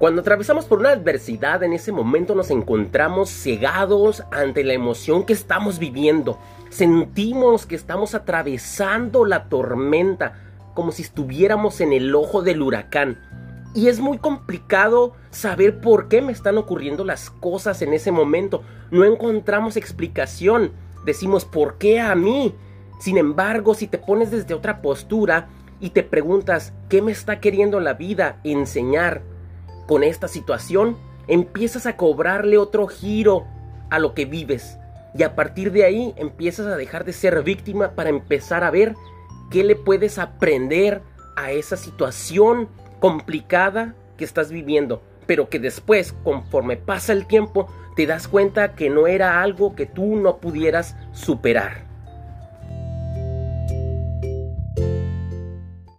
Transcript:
Cuando atravesamos por una adversidad, en ese momento nos encontramos cegados ante la emoción que estamos viviendo. Sentimos que estamos atravesando la tormenta, como si estuviéramos en el ojo del huracán. Y es muy complicado saber por qué me están ocurriendo las cosas en ese momento. No encontramos explicación. Decimos, ¿por qué a mí? Sin embargo, si te pones desde otra postura y te preguntas, ¿qué me está queriendo la vida enseñar? Con esta situación, empiezas a cobrarle otro giro a lo que vives. Y a partir de ahí empiezas a dejar de ser víctima para empezar a ver qué le puedes aprender a esa situación complicada que estás viviendo. Pero que después, conforme pasa el tiempo, te das cuenta que no era algo que tú no pudieras superar.